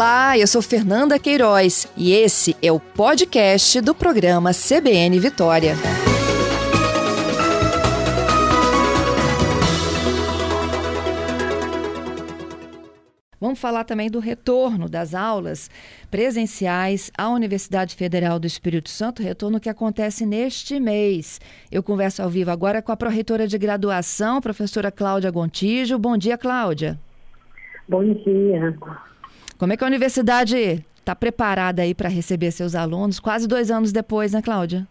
Olá, eu sou Fernanda Queiroz e esse é o podcast do programa CBN Vitória. Vamos falar também do retorno das aulas presenciais à Universidade Federal do Espírito Santo, retorno que acontece neste mês. Eu converso ao vivo agora com a pró-reitora de graduação, professora Cláudia Gontijo. Bom dia, Cláudia. Bom dia. Como é que a universidade está preparada aí para receber seus alunos, quase dois anos depois, né, Cláudia?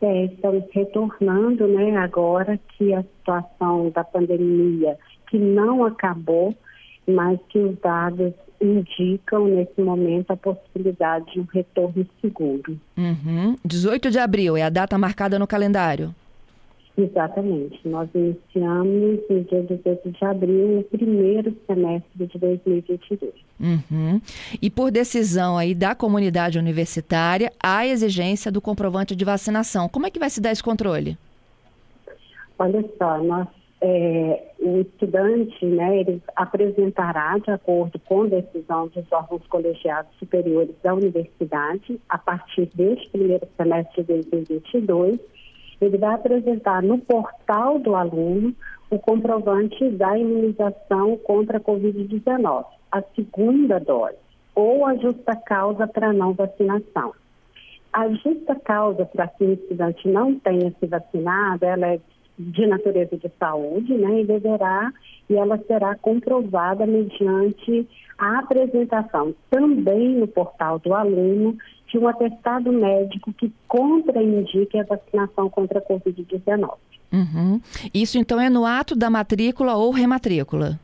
É, estamos retornando, né, agora que a situação da pandemia, que não acabou, mas que os dados indicam nesse momento a possibilidade de um retorno seguro. Uhum. 18 de abril é a data marcada no calendário. Exatamente. Nós iniciamos no dia 18 de abril, no primeiro semestre de 2022. Uhum. E por decisão aí da comunidade universitária, há exigência do comprovante de vacinação. Como é que vai se dar esse controle? Olha só, nós, é, o estudante, né, ele apresentará, de acordo com decisão dos órgãos colegiados superiores da universidade, a partir deste primeiro semestre de 2022, ele vai apresentar no portal do aluno o comprovante da imunização contra a Covid-19, a segunda dose, ou a justa causa para não vacinação. A justa causa para que o estudante não tenha se vacinado, ela é de natureza de saúde, né, e deverá, e ela será comprovada mediante a apresentação também no portal do aluno de um atestado médico que contraindique a vacinação contra a Covid-19. Uhum. Isso então é no ato da matrícula ou rematrícula?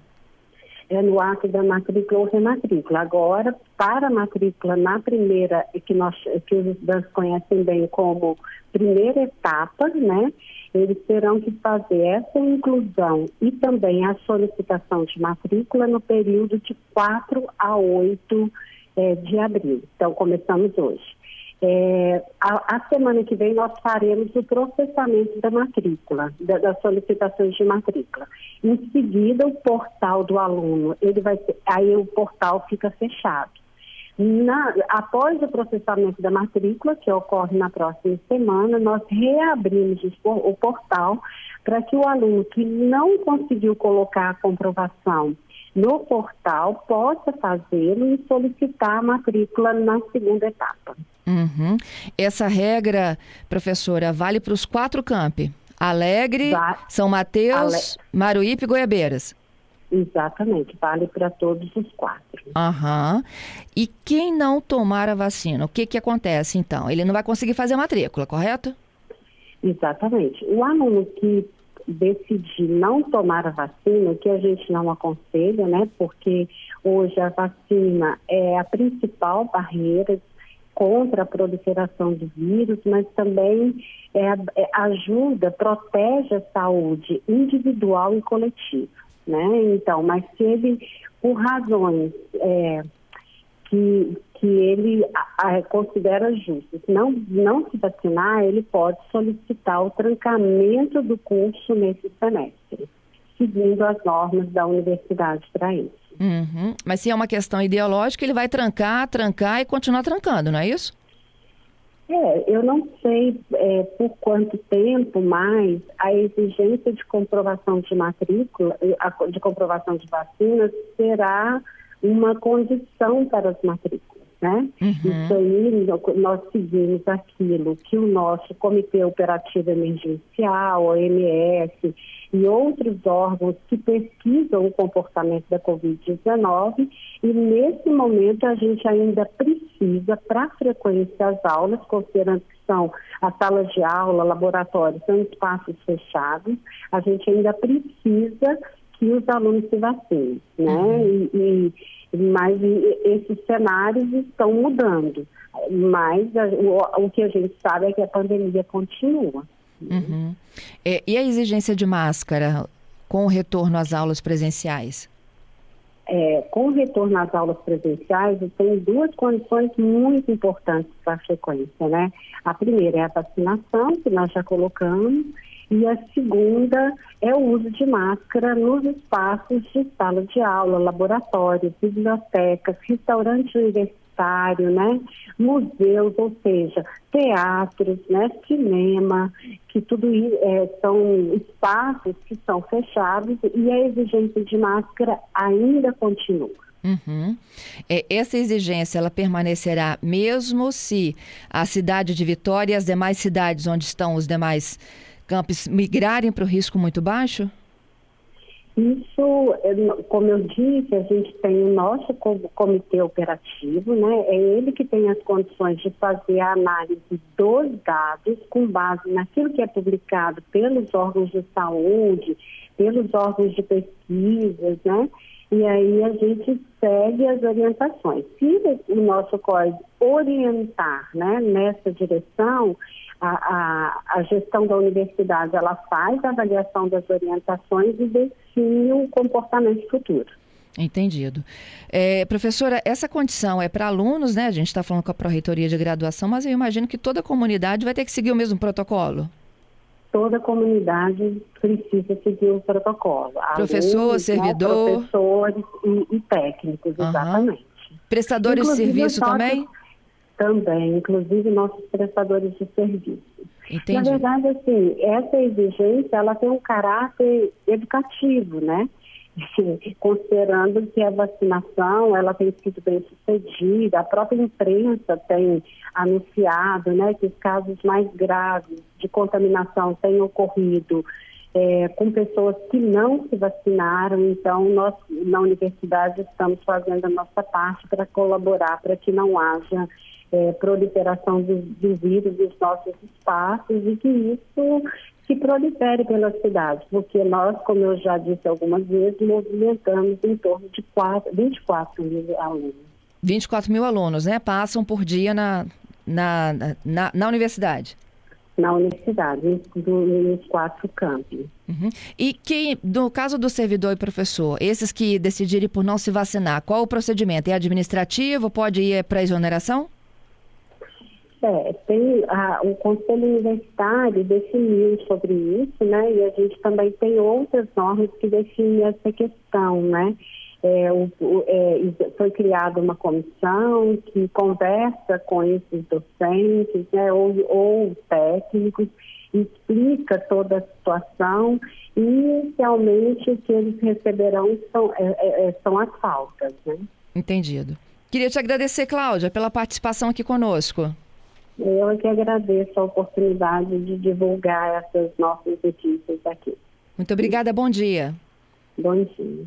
É no ato da matrícula ou rematrícula. Agora, para a matrícula na primeira, que, nós, que os estudantes conhecem bem como primeira etapa, né? Eles terão que fazer essa inclusão e também a solicitação de matrícula no período de 4 a 8 é, de abril. Então, começamos hoje. É, a, a, semana que vem nós faremos o processamento da matrícula, da, das solicitações de matrícula. Em seguida, o portal do aluno, ele vai ser, aí o portal fica fechado. Na, após o processamento da matrícula, que ocorre na próxima semana, nós reabrimos o, portal para que o aluno que não conseguiu colocar a comprovação no portal possa fazê-lo e solicitar a matrícula na segunda etapa. Uhum. Essa regra, professora, vale para os quatro campi? Alegre, São Mateus, Ale... Maruípe e Goiabeiras. Exatamente, vale para todos os quatro. Aham. E quem não tomar a vacina, o que, que acontece então? Ele não vai conseguir fazer a matrícula, correto? Exatamente. O aluno que decidir não tomar a vacina, que a gente não aconselha, né? Porque hoje a vacina é a principal barreira contra a proliferação do vírus, mas também é, é, ajuda, protege a saúde individual e coletiva, né? Então, mas se ele, por razões é, que, que ele a, a, considera justas, não, não se vacinar, ele pode solicitar o trancamento do curso nesse semestre, seguindo as normas da universidade para isso. Uhum. Mas se é uma questão ideológica, ele vai trancar, trancar e continuar trancando, não é isso? É, eu não sei é, por quanto tempo mais a exigência de comprovação de matrícula, de comprovação de vacinas será uma condição para as matrículas. Né? Uhum. Aí, nós seguimos aquilo que o nosso Comitê Operativo Emergencial, OMS e outros órgãos que pesquisam o comportamento da Covid-19 e nesse momento a gente ainda precisa, para frequência às aulas, considerando que são as salas de aula, laboratórios, são espaços fechados, a gente ainda precisa que os alunos se vacinem, né? Uhum. E, e, mas esses cenários estão mudando. Mas o, o, que a gente sabe é que a pandemia continua. Uhum. É, e a exigência de máscara com o retorno às aulas presenciais? É, com o retorno às aulas presenciais, tem duas condições muito importantes para a frequência, né? A primeira é a vacinação, que nós já colocamos, E a segunda é o uso de máscara nos espaços de sala de aula, laboratórios, bibliotecas, restaurantes universitário, né? Museus, ou seja, teatros, né? Cinema, que tudo é, são espaços que são fechados e a exigência de máscara ainda continua. Uhum. É, essa exigência ela permanecerá mesmo se a cidade de Vitória e as demais cidades onde estão os demais campos migrarem para o risco muito baixo? Isso, como eu disse, a gente tem o nosso comitê operativo, né? É ele que tem as condições de fazer a análise dos dados com base naquilo que é publicado pelos órgãos de saúde, pelos órgãos de pesquisas, né? E aí a gente segue as orientações. Se o nosso código orientar né, nessa direção, a, a, a, gestão da universidade ela faz a avaliação das orientações e define o comportamento futuro. Entendido. É, professora, essa condição é para alunos, né? A gente está falando com a Pró-Reitoria de Graduação, mas eu imagino que toda a comunidade vai ter que seguir o mesmo protocolo toda a comunidade precisa seguir o protocolo. Professor, Alunos, né, servidor. Né, professores e, e técnicos, uhum. exatamente. Prestadores inclusive, de serviço também? Também, inclusive nossos prestadores de serviço. Entendi. Na verdade, assim, essa exigência, ela tem um caráter educativo, né? considerando que a vacinação ela tem sido bem sucedida, a própria imprensa tem anunciado né, que os casos mais graves de contaminação têm ocorrido é, com pessoas que não se vacinaram, então nós na universidade estamos fazendo a nossa parte para colaborar para que não haja é, proliferação do, do vírus nos nossos espaços e que isso se prolifere pela cidade, porque nós, como eu já disse algumas vezes, movimentamos em torno de 4, 24 mil alunos. 24 mil alunos, né? Passam por dia na, na, na, na universidade? Na universidade, nos quatro campos. Uhum. E que, no caso do servidor e professor, esses que decidirem por não se vacinar, qual o procedimento? É administrativo? Pode ir para exoneração? É, tem a, o Conselho Universitário definiu sobre isso, né? E a gente também tem outras normas que definem essa questão, né? É, o, é, foi criada uma comissão que conversa com esses docentes, né? Ou, ou técnicos, explica toda a situação e inicialmente o que eles receberão são, é, é, é são as faltas, né? Entendido. Queria te agradecer, Cláudia, pela participação aqui conosco. Eu é que agradeço a oportunidade de divulgar essas nossas notícias aqui. Muito obrigada, bom dia. Bom dia.